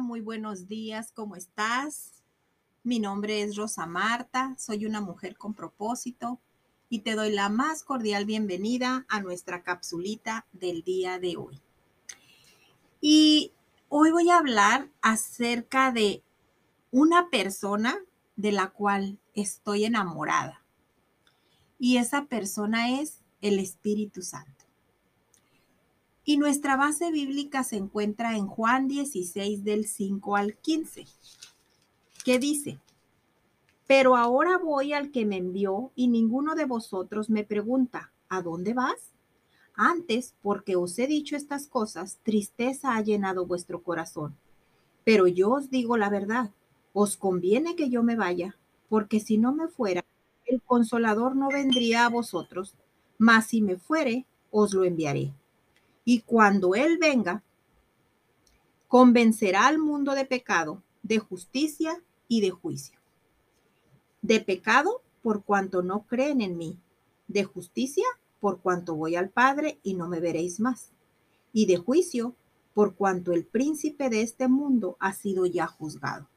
Muy buenos días, ¿cómo estás? Mi nombre es Rosa Marta, soy una mujer con propósito y te doy la más cordial bienvenida a nuestra capsulita del día de hoy. Y hoy voy a hablar acerca de una persona de la cual estoy enamorada. Y esa persona es el Espíritu Santo. Y nuestra base bíblica se encuentra en Juan 16 del 5 al 15, que dice, pero ahora voy al que me envió y ninguno de vosotros me pregunta, ¿a dónde vas? Antes, porque os he dicho estas cosas, tristeza ha llenado vuestro corazón. Pero yo os digo la verdad, os conviene que yo me vaya, porque si no me fuera, el consolador no vendría a vosotros, mas si me fuere, os lo enviaré. Y cuando Él venga, convencerá al mundo de pecado, de justicia y de juicio. De pecado por cuanto no creen en mí. De justicia por cuanto voy al Padre y no me veréis más. Y de juicio por cuanto el príncipe de este mundo ha sido ya juzgado.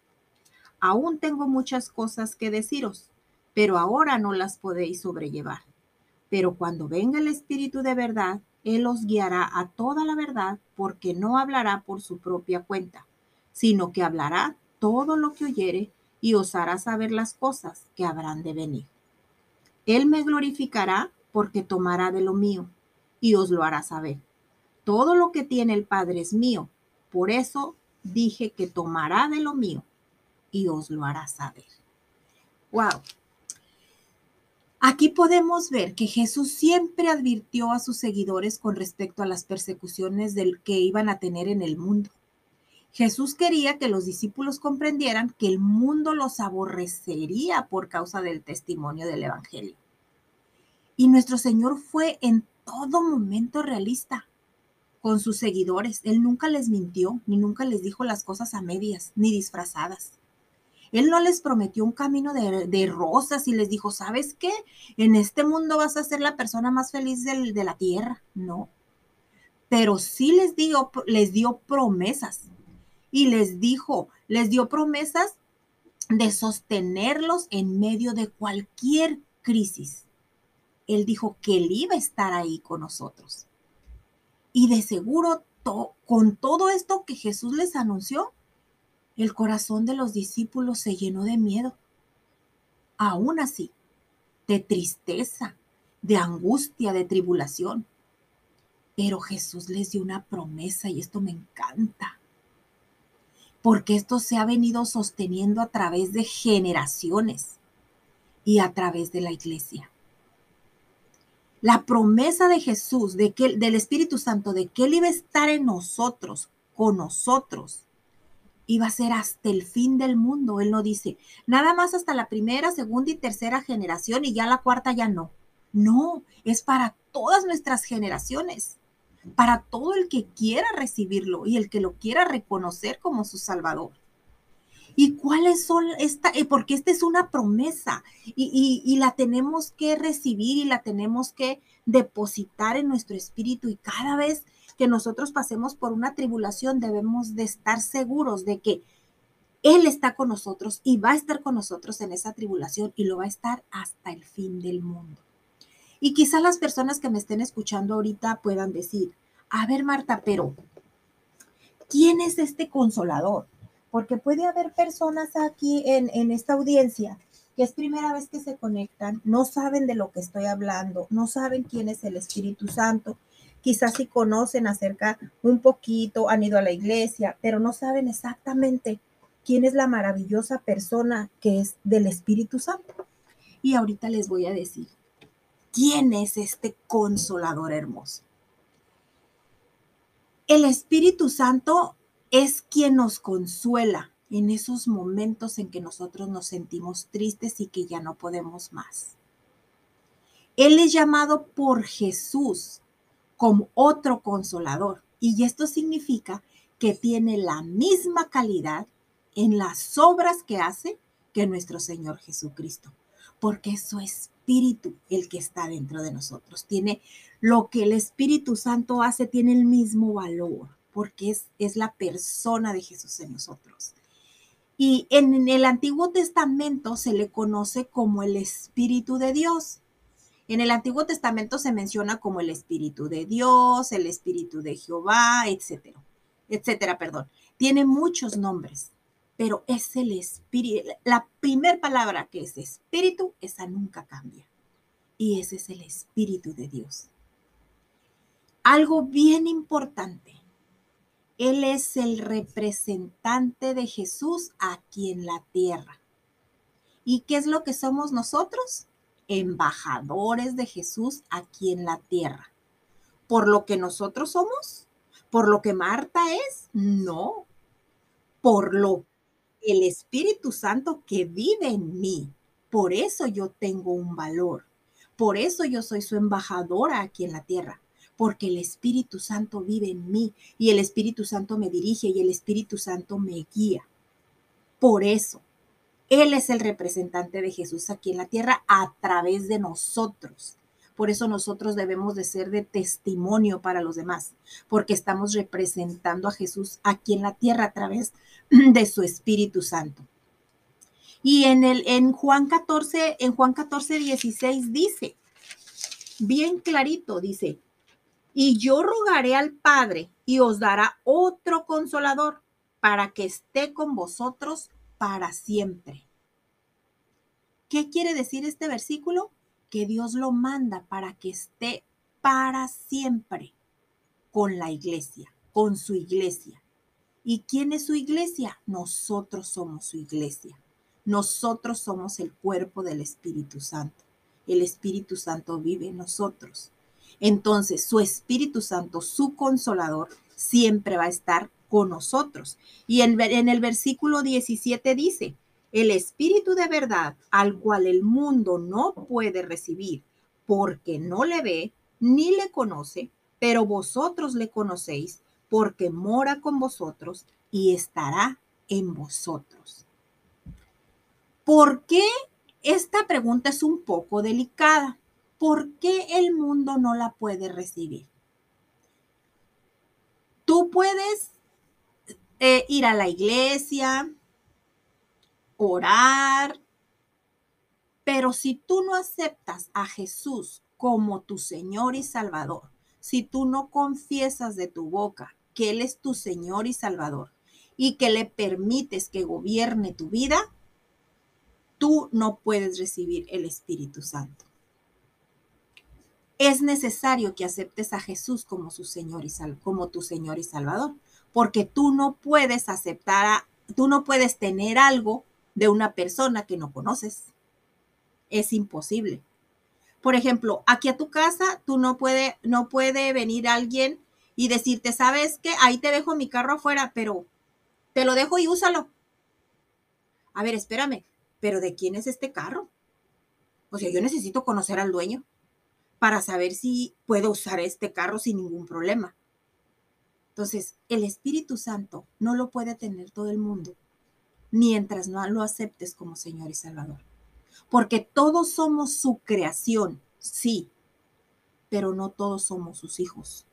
Aún tengo muchas cosas que deciros, pero ahora no las podéis sobrellevar. Pero cuando venga el Espíritu de verdad, él os guiará a toda la verdad porque no hablará por su propia cuenta, sino que hablará todo lo que oyere y os hará saber las cosas que habrán de venir. Él me glorificará porque tomará de lo mío y os lo hará saber. Todo lo que tiene el Padre es mío, por eso dije que tomará de lo mío y os lo hará saber. Wow, Aquí podemos ver que Jesús siempre advirtió a sus seguidores con respecto a las persecuciones del que iban a tener en el mundo. Jesús quería que los discípulos comprendieran que el mundo los aborrecería por causa del testimonio del Evangelio. Y nuestro Señor fue en todo momento realista con sus seguidores. Él nunca les mintió, ni nunca les dijo las cosas a medias, ni disfrazadas. Él no les prometió un camino de, rosas y les dijo, ¿sabes qué? En este mundo vas a ser la persona más feliz de la tierra. No. Pero sí les dio, les dio promesas. Y les dijo, les dio promesas de sostenerlos en medio de cualquier crisis. Él dijo que él iba a estar ahí con nosotros. Y de seguro, con todo esto que Jesús les anunció, el corazón de los discípulos se llenó de miedo. Aún así, de tristeza, de angustia, de tribulación. Pero Jesús les dio una promesa y esto me encanta. Porque esto se ha venido sosteniendo a través de generaciones y a través de la iglesia. La promesa de Jesús, de que, del Espíritu Santo, de que Él iba a estar en nosotros, con nosotros, iba a ser hasta el fin del mundo. Él no dice, nada más hasta la primera, segunda y tercera generación y ya la cuarta ya no. No, es para todas nuestras generaciones, para todo el que quiera recibirlo y el que lo quiera reconocer como su Salvador. ¿Y cuáles son esta? Eh, porque esta es una promesa y, y la tenemos que recibir y la tenemos que depositar en nuestro espíritu y cada vez que nosotros pasemos por una tribulación, debemos de estar seguros de que Él está con nosotros y va a estar con nosotros en esa tribulación y lo va a estar hasta el fin del mundo. Y quizá las personas que me estén escuchando ahorita puedan decir, a ver Marta, pero ¿quién es este consolador? Porque puede haber personas aquí en, en esta audiencia que es primera vez que se conectan, no saben de lo que estoy hablando, no saben quién es el Espíritu Santo, quizás sí conocen acerca un poquito, han ido a la iglesia, pero no saben exactamente quién es la maravillosa persona que es del Espíritu Santo. Y ahorita les voy a decir, ¿quién es este consolador hermoso? El Espíritu Santo es quien nos consuela en esos momentos en que nosotros nos sentimos tristes y que ya no podemos más. Él es llamado por Jesús como otro consolador. Y esto significa que tiene la misma calidad en las obras que hace que nuestro Señor Jesucristo, porque es su espíritu el que está dentro de nosotros. Tiene lo que el Espíritu Santo hace, tiene el mismo valor, porque es, es la persona de Jesús en nosotros. Y en el Antiguo Testamento se le conoce como el Espíritu de Dios. En el Antiguo Testamento se menciona como el Espíritu de Dios, el Espíritu de Jehová, etcétera, etcétera, perdón. Tiene muchos nombres, pero es el Espíritu. La primera palabra que es Espíritu, esa nunca cambia. Y ese es el Espíritu de Dios. Algo bien importante. Él es el representante de Jesús aquí en la tierra. ¿Y qué es lo que somos nosotros? Embajadores de Jesús aquí en la tierra. ¿Por lo que nosotros somos? ¿Por lo que Marta es? No. Por lo el Espíritu Santo que vive en mí. Por eso yo tengo un valor. Por eso yo soy su embajadora aquí en la tierra. Porque el Espíritu Santo vive en mí y el Espíritu Santo me dirige y el Espíritu Santo me guía. Por eso él es el representante de Jesús aquí en la tierra a través de nosotros. Por eso nosotros debemos de ser de testimonio para los demás, porque estamos representando a Jesús aquí en la tierra a través de su Espíritu Santo. Y en el en Juan 14, en Juan 14, 16 dice, bien clarito, dice, y yo rogaré al Padre y os dará otro consolador para que esté con vosotros para siempre. ¿Qué quiere decir este versículo? Que Dios lo manda para que esté para siempre con la iglesia, con su iglesia. ¿Y quién es su iglesia? Nosotros somos su iglesia. Nosotros somos el cuerpo del Espíritu Santo. El Espíritu Santo vive en nosotros. Entonces, su Espíritu Santo, su consolador, siempre va a estar con nosotros. Y en, en el versículo 17 dice, el Espíritu de verdad al cual el mundo no puede recibir porque no le ve ni le conoce, pero vosotros le conocéis porque mora con vosotros y estará en vosotros. ¿Por qué? Esta pregunta es un poco delicada. ¿Por qué el mundo no la puede recibir? Tú puedes eh, ir a la iglesia, orar, pero si tú no aceptas a Jesús como tu Señor y Salvador, si tú no confiesas de tu boca que Él es tu Señor y Salvador y que le permites que gobierne tu vida, tú no puedes recibir el Espíritu Santo. Es necesario que aceptes a Jesús como su Señor y como tu Señor y Salvador porque tú no puedes aceptar, tú no puedes tener algo de una persona que no conoces. Es imposible. Por ejemplo, aquí a tu casa, tú no puede, no puede venir alguien y decirte, ¿sabes qué? Ahí te dejo mi carro afuera, pero te lo dejo y úsalo. A ver, espérame, pero ¿de quién es este carro? O sea, yo necesito conocer al dueño para saber si puedo usar este carro sin ningún problema. Entonces, el Espíritu Santo no lo puede tener todo el mundo mientras no lo aceptes como Señor y Salvador. Porque todos somos su creación, sí, pero no todos somos sus hijos.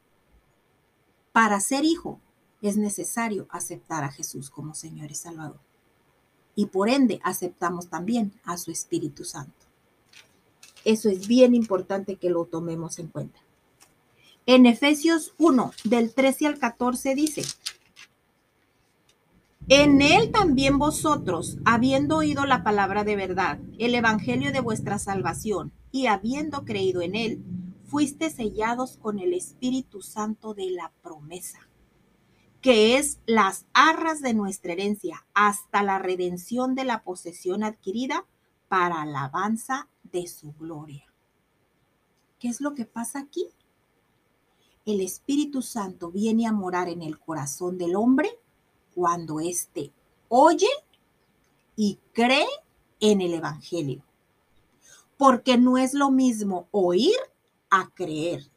Para ser hijo es necesario aceptar a Jesús como Señor y Salvador. Y por ende aceptamos también a su Espíritu Santo. Eso es bien importante que lo tomemos en cuenta. En Efesios 1, del 13 al 14 dice, en él también vosotros, habiendo oído la palabra de verdad, el evangelio de vuestra salvación, y habiendo creído en él, fuiste sellados con el Espíritu Santo de la promesa, que es las arras de nuestra herencia hasta la redención de la posesión adquirida para alabanza de su gloria. ¿Qué es lo que pasa aquí? El Espíritu Santo viene a morar en el corazón del hombre cuando éste oye y cree en el Evangelio. Porque no es lo mismo oír a creer.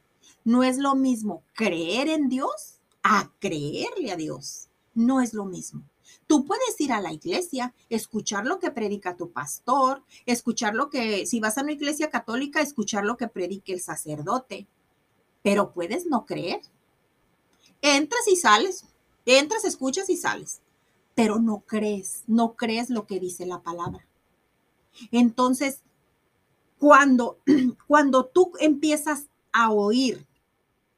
No es lo mismo creer en Dios a creerle a Dios. No es lo mismo. Tú puedes ir a la iglesia, escuchar lo que predica tu pastor, escuchar lo que, si vas a una iglesia católica, escuchar lo que predique el sacerdote, pero puedes no creer. Entras y sales, entras, escuchas y sales, pero no crees, no crees lo que dice la palabra. Entonces, cuando, cuando tú empiezas a oír,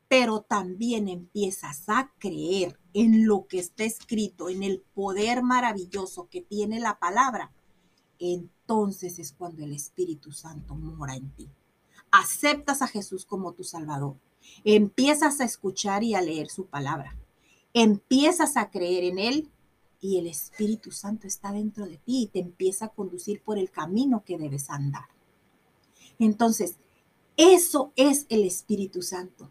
pero también empiezas a creer en lo que está escrito, en el poder maravilloso que tiene la palabra, entonces es cuando el Espíritu Santo mora en ti. Aceptas a Jesús como tu Salvador. Empiezas a escuchar y a leer su palabra. Empiezas a creer en Él y el Espíritu Santo está dentro de ti y te empieza a conducir por el camino que debes andar. Entonces, eso es el Espíritu Santo.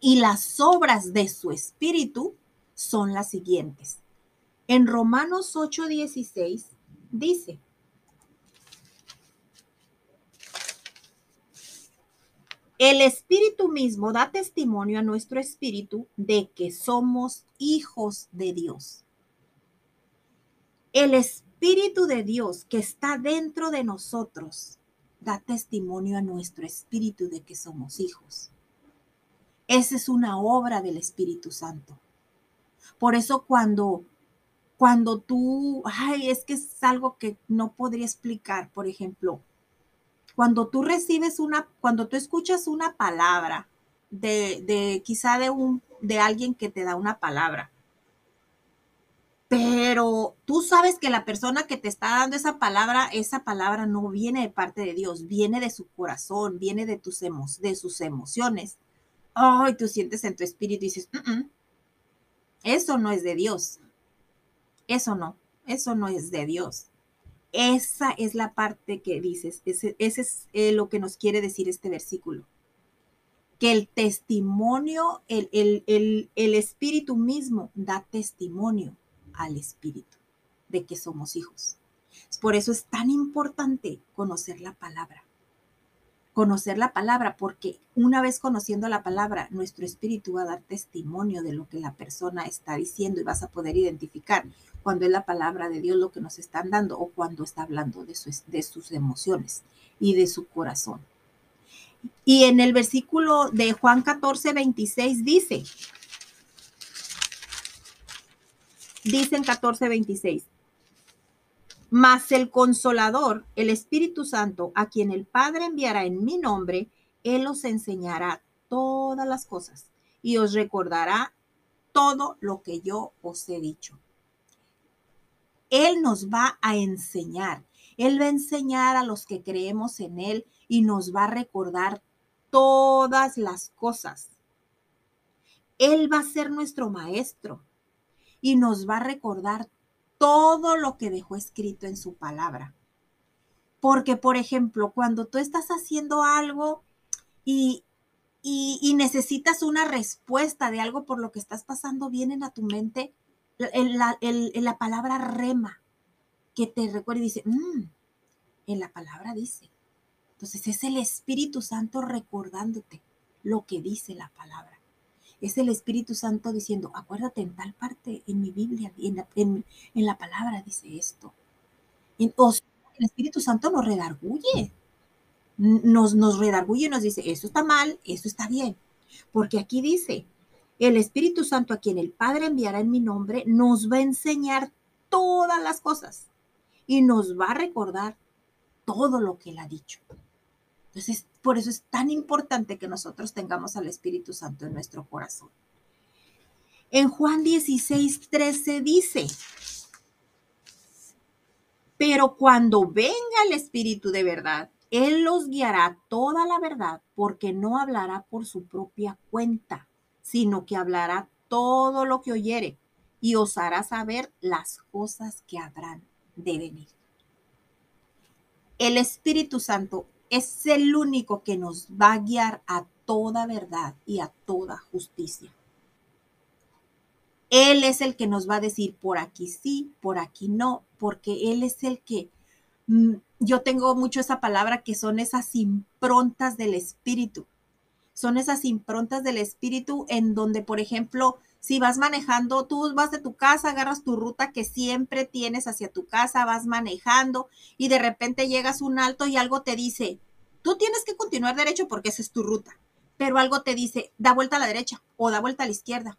Y las obras de su Espíritu son las siguientes. En Romanos 8:16 dice, El Espíritu mismo da testimonio a nuestro espíritu de que somos hijos de Dios. El Espíritu de Dios que está dentro de nosotros da testimonio a nuestro espíritu de que somos hijos. Esa es una obra del Espíritu Santo. Por eso cuando cuando tú, ay, es que es algo que no podría explicar, por ejemplo, cuando tú recibes una, cuando tú escuchas una palabra de, de quizá de un, de alguien que te da una palabra, pero tú sabes que la persona que te está dando esa palabra, esa palabra no viene de parte de Dios, viene de su corazón, viene de, tus de sus emociones. Ay, tú sientes en tu espíritu y dices, eso no es de Dios. Eso no, eso no es de Dios. Esa es la parte que dices, ese, es eh, lo que nos quiere decir este versículo. Que el testimonio, el, el espíritu mismo da testimonio al Espíritu de que somos hijos. Por eso es tan importante conocer la palabra. Conocer la palabra, porque una vez conociendo la palabra, nuestro espíritu va a dar testimonio de lo que la persona está diciendo y vas a poder identificar cuando es la palabra de Dios lo que nos están dando o cuando está hablando de, de sus emociones y de su corazón. Y en el versículo de Juan 14, 26 dice, Dicen 14:26. Mas el consolador, el Espíritu Santo, a quien el Padre enviará en mi nombre, Él os enseñará todas las cosas y os recordará todo lo que yo os he dicho. Él nos va a enseñar. Él va a enseñar a los que creemos en Él y nos va a recordar todas las cosas. Él va a ser nuestro maestro y nos va a recordar todo lo que dejó escrito en su palabra. Porque, por ejemplo, cuando tú estás haciendo algo y, y, necesitas una respuesta de algo por lo que estás pasando, vienen a tu mente la, la palabra rema, que te recuerda y dice, mm, en la palabra dice. Entonces es el Espíritu Santo recordándote lo que dice la palabra es el Espíritu Santo diciendo, acuérdate en tal parte en mi Biblia, en la, palabra dice esto. En, el Espíritu Santo nos redarguye, nos, nos redarguye y nos dice, eso está mal, eso está bien. Porque aquí dice, el Espíritu Santo a quien el Padre enviará en mi nombre, nos va a enseñar todas las cosas y nos va a recordar todo lo que él ha dicho. Entonces, por eso es tan importante que nosotros tengamos al Espíritu Santo en nuestro corazón. En Juan 16, 13 dice, pero cuando venga el Espíritu de verdad, Él los guiará toda la verdad, porque no hablará por su propia cuenta, sino que hablará todo lo que oyere y os hará saber las cosas que habrán de venir. El Espíritu Santo es el único que nos va a guiar a toda verdad y a toda justicia. Él es el que nos va a decir por aquí sí, por aquí no, porque Él es el que, mm, yo tengo mucho esa palabra que son esas improntas del Espíritu. Son esas improntas del Espíritu en donde, por ejemplo, si vas manejando, tú vas de tu casa, agarras tu ruta que siempre tienes hacia tu casa, vas manejando y de repente llegas a un alto y algo te dice, tú tienes que continuar derecho porque esa es tu ruta. pero algo te dice, da vuelta a la derecha o da vuelta a la izquierda.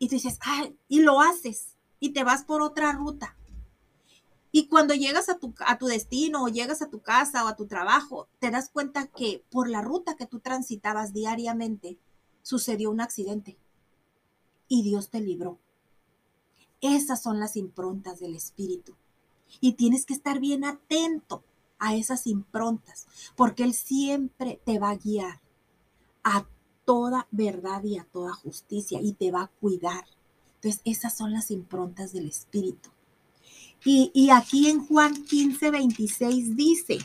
Y tú dices, ay, y lo haces y te vas por otra ruta. Y cuando llegas a tu, a tu destino o llegas a tu casa o a tu trabajo, te das cuenta que por la ruta que tú transitabas diariamente sucedió un accidente y Dios te libró. Esas son las improntas del Espíritu. Y tienes que estar bien atento a esas improntas, porque Él siempre te va a guiar a toda verdad y a toda justicia y te va a cuidar. Entonces, esas son las improntas del Espíritu. Y, aquí en Juan 15, 26 dice,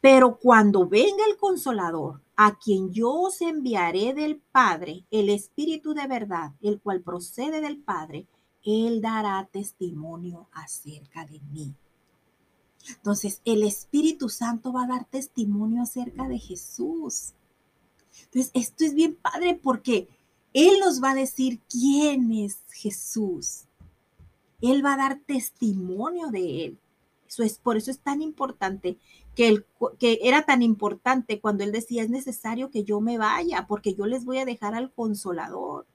pero cuando venga el consolador, a quien yo os enviaré del Padre, el Espíritu de verdad, el cual procede del Padre, él dará testimonio acerca de mí. Entonces, el Espíritu Santo va a dar testimonio acerca de Jesús. Entonces, esto es bien padre porque Él nos va a decir quién es Jesús. Él va a dar testimonio de Él. Eso es, por eso es tan importante que, era tan importante cuando Él decía, es necesario que yo me vaya porque yo les voy a dejar al consolador.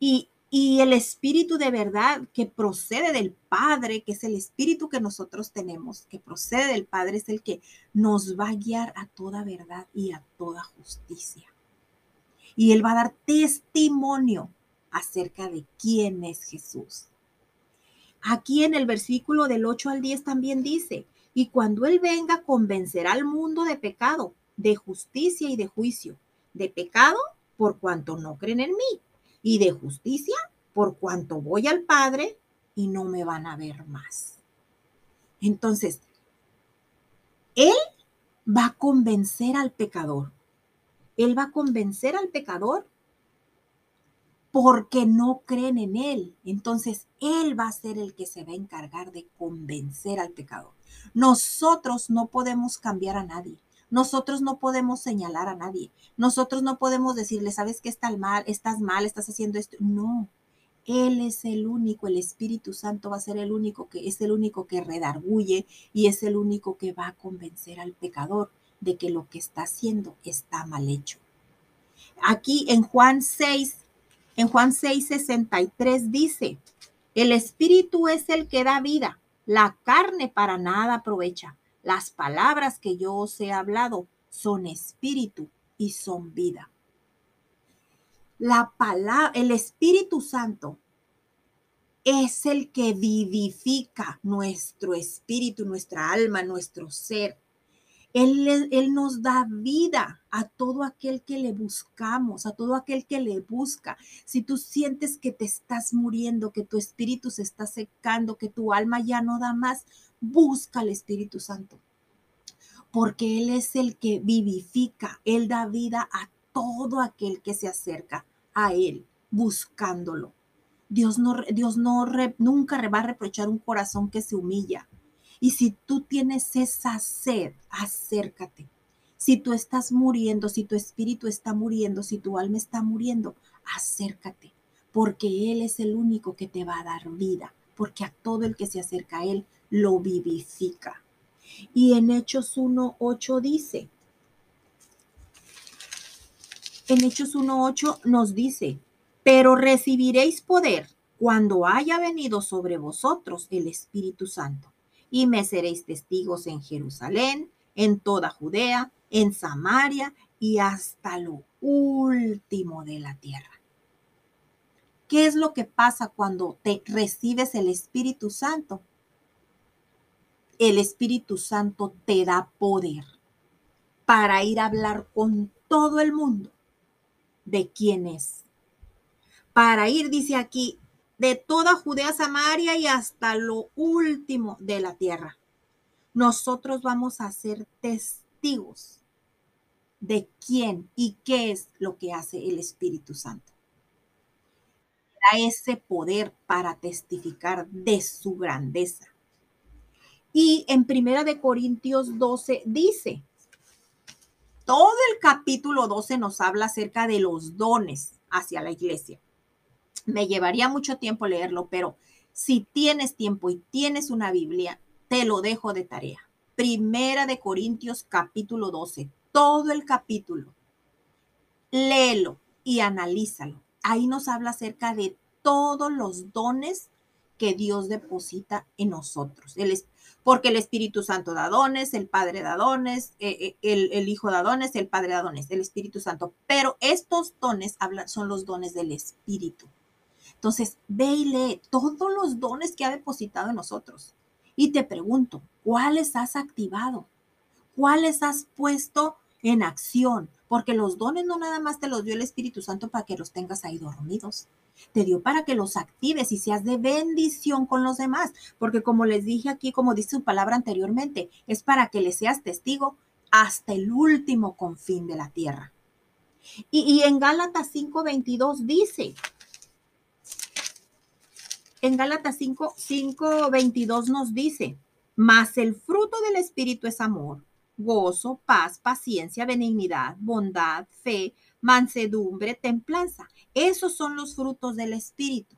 Y, y el espíritu de verdad que procede del Padre, que es el espíritu que nosotros tenemos, que procede del Padre, es el que nos va a guiar a toda verdad y a toda justicia. Y Él va a dar testimonio acerca de quién es Jesús. Aquí en el versículo del 8 al 10 también dice, y cuando Él venga convencerá al mundo de pecado, de justicia y de juicio. De pecado por cuanto no creen en mí y de justicia por cuanto voy al Padre y no me van a ver más. Entonces, Él va a convencer al pecador. Él va a convencer al pecador porque no creen en Él. Entonces, Él va a ser el que se va a encargar de convencer al pecador. Nosotros no podemos cambiar a nadie. Nosotros no podemos señalar a nadie. Nosotros no podemos decirle, sabes que estás mal, estás mal, estás haciendo esto. No. Él es el único, el Espíritu Santo va a ser el único que es el único que redarguye y es el único que va a convencer al pecador de que lo que está haciendo está mal hecho. Aquí en Juan 6, en Juan 6, 63 dice, el Espíritu es el que da vida, la carne para nada aprovecha. Las palabras que yo os he hablado son espíritu y son vida. La palabra, el Espíritu Santo es el que vivifica nuestro espíritu, nuestra alma, nuestro ser. Él, nos da vida a todo aquel que le buscamos, a todo aquel que le busca. Si tú sientes que te estás muriendo, que tu espíritu se está secando, que tu alma ya no da más, busca al Espíritu Santo, porque Él es el que vivifica, Él da vida a todo aquel que se acerca a Él buscándolo. Dios no, Dios no nunca va a reprochar un corazón que se humilla. Y si tú tienes esa sed, acércate. Si tú estás muriendo, si tu espíritu está muriendo, si tu alma está muriendo, acércate, porque Él es el único que te va a dar vida, porque a todo el que se acerca a Él lo vivifica. Y en Hechos 1.8 dice, en Hechos 1.8 nos dice, pero recibiréis poder cuando haya venido sobre vosotros el Espíritu Santo, y me seréis testigos en Jerusalén, en toda Judea, en Samaria y hasta lo último de la tierra. ¿Qué es lo que pasa cuando te recibes el Espíritu Santo? el Espíritu Santo te da poder para ir a hablar con todo el mundo de quién es. Para ir, dice aquí, de toda Judea, Samaria y hasta lo último de la tierra. Nosotros vamos a ser testigos de quién y qué es lo que hace el Espíritu Santo. Da ese poder para testificar de su grandeza y en Primera de Corintios 12 dice, todo el capítulo 12 nos habla acerca de los dones hacia la iglesia. Me llevaría mucho tiempo leerlo, pero si tienes tiempo y tienes una Biblia, te lo dejo de tarea. Primera de Corintios capítulo 12. todo el capítulo. Léelo y analízalo. Ahí nos habla acerca de todos los dones que Dios deposita en nosotros. porque el Espíritu Santo da dones, el Padre da dones, eh, eh, el, Hijo da dones, el Padre da dones, el Espíritu Santo. Pero estos dones son los dones del Espíritu. Entonces, ve y lee todos los dones que ha depositado en nosotros. Y te pregunto, ¿cuáles has activado? ¿Cuáles has puesto en acción? Porque los dones no nada más te los dio el Espíritu Santo para que los tengas ahí dormidos te dio para que los actives y seas de bendición con los demás, porque como les dije aquí, como dice su palabra anteriormente, es para que le seas testigo hasta el último confín de la tierra. Y, en Gálatas 5:22 dice, en Gálatas 5, 22 nos dice, mas el fruto del Espíritu es amor, gozo, paz, paciencia, benignidad, bondad, fe, mansedumbre, templanza. Esos son los frutos del Espíritu.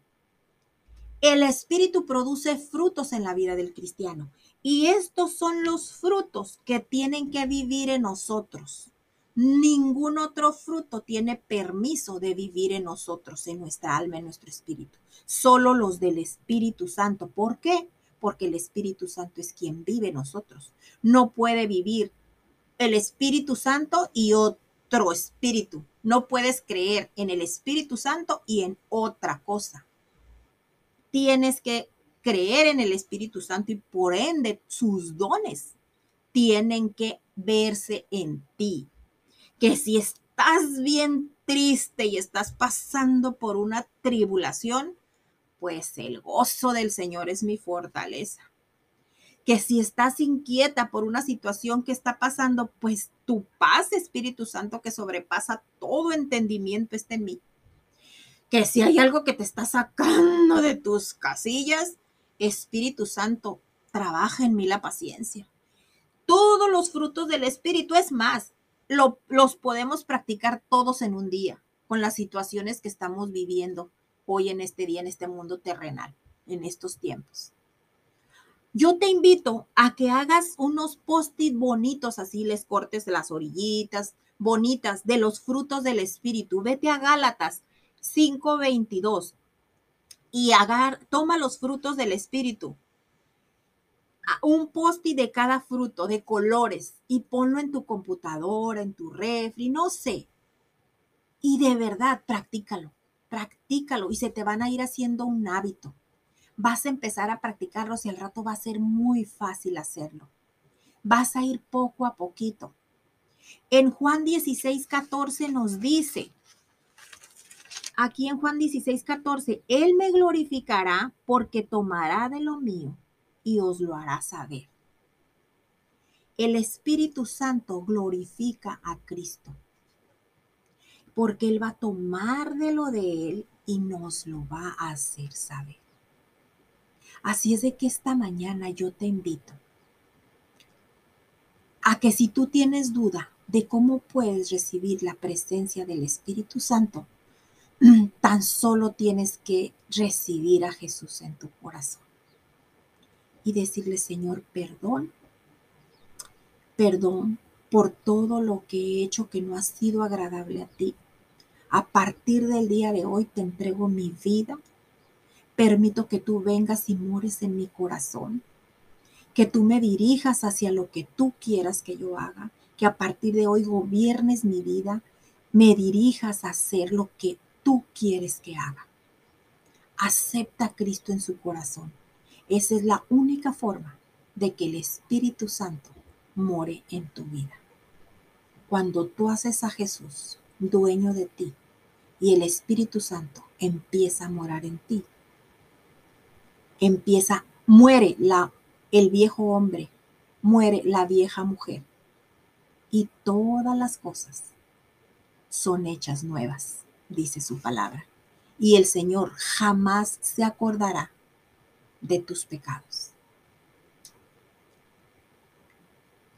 El Espíritu produce frutos en la vida del cristiano y estos son los frutos que tienen que vivir en nosotros. Ningún otro fruto tiene permiso de vivir en nosotros, en nuestra alma, en nuestro espíritu. Solo los del Espíritu Santo. ¿Por qué? Porque el Espíritu Santo es quien vive en nosotros. No puede vivir el Espíritu Santo y otro espíritu. No puedes creer en el Espíritu Santo y en otra cosa. Tienes que creer en el Espíritu Santo y por ende sus dones tienen que verse en ti. Que si estás bien triste y estás pasando por una tribulación, pues el gozo del Señor es mi fortaleza que si estás inquieta por una situación que está pasando, pues tu paz, Espíritu Santo, que sobrepasa todo entendimiento, está en mí. Que si hay algo que te está sacando de tus casillas, Espíritu Santo, trabaja en mí la paciencia. Todos los frutos del Espíritu, es más, los podemos practicar todos en un día, con las situaciones que estamos viviendo hoy en este día, en este mundo terrenal, en estos tiempos. Yo te invito a que hagas unos post-it bonitos, así les cortes las orillitas bonitas de los frutos del Espíritu. Vete a Gálatas 5:22 y agar, toma los frutos del Espíritu. Un post-it de cada fruto, de colores, y ponlo en tu computadora, en tu refri, no sé. Y de verdad, practícalo, practícalo y se te van a ir haciendo un hábito vas a empezar a practicarlos y al rato va a ser muy fácil hacerlo. Vas a ir poco a poquito. En Juan 16, 14 nos dice, aquí en Juan 16, 14, Él me glorificará porque tomará de lo mío y os lo hará saber. El Espíritu Santo glorifica a Cristo porque Él va a tomar de lo de Él y nos lo va a hacer saber. Así es de que esta mañana yo te invito a que si tú tienes duda de cómo puedes recibir la presencia del Espíritu Santo, tan solo tienes que recibir a Jesús en tu corazón y decirle, Señor, perdón, perdón por todo lo que he hecho que no ha sido agradable a ti. A partir del día de hoy te entrego mi vida, Permito que tú vengas y mores en mi corazón, que tú me dirijas hacia lo que tú quieras que yo haga, que a partir de hoy gobiernes mi vida, me dirijas a hacer lo que tú quieres que haga. Acepta a Cristo en su corazón. Esa es la única forma de que el Espíritu Santo more en tu vida. Cuando tú haces a Jesús dueño de ti y el Espíritu Santo empieza a morar en ti, empieza, muere la, el viejo hombre, muere la vieja mujer y todas las cosas son hechas nuevas, dice su palabra. Y el Señor jamás se acordará de tus pecados.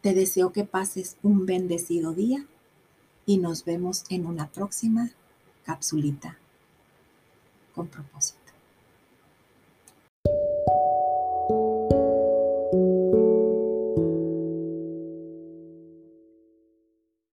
Te deseo que pases un bendecido día y nos vemos en una próxima capsulita con propósito.